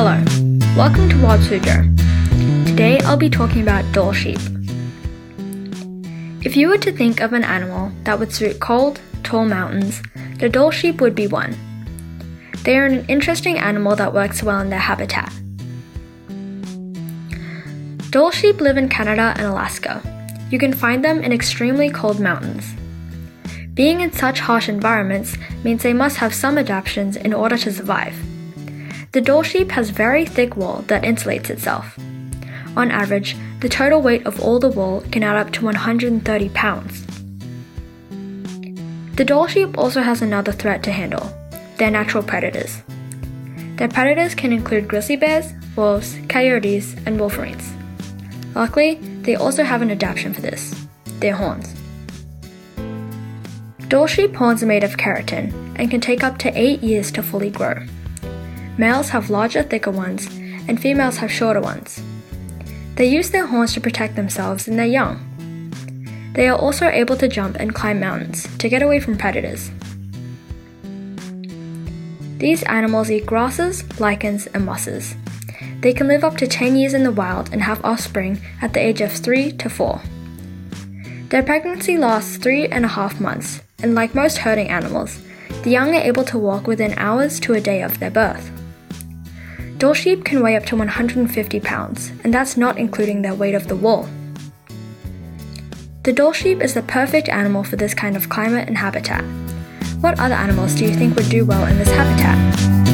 Hello, welcome to Wild Suzhou. Today I'll be talking about Dall sheep. If you were to think of an animal that would suit cold, tall mountains, the Dall sheep would be one. They are an interesting animal that works well in their habitat. Dall sheep live in Canada and Alaska. You can find them in extremely cold mountains. Being in such harsh environments means they must have some adaptations in order to survive. The Dall sheep has very thick wool that insulates itself. On average, the total weight of all the wool can add up to 130 pounds. The Dall sheep also has another threat to handle their natural predators. Their predators can include grizzly bears, wolves, coyotes, and wolverines. Luckily, they also have an adaptation for this their horns. Dall sheep horns are made of keratin and can take up to 8 years to fully grow. Males have larger, thicker ones, and females have shorter ones. They use their horns to protect themselves and their young. They are also able to jump and climb mountains to get away from predators. These animals eat grasses, lichens, and mosses. They can live up to 10 years in the wild and have offspring at the age of 3 to 4. Their pregnancy lasts three and a half months and like most herding animals, the young are able to walk within hours to a day of their birth. Dall sheep can weigh up to 150 pounds, and that's not including their weight of the wool. The Dall sheep is the perfect animal for this kind of climate and habitat. What other animals do you think would do well in this habitat?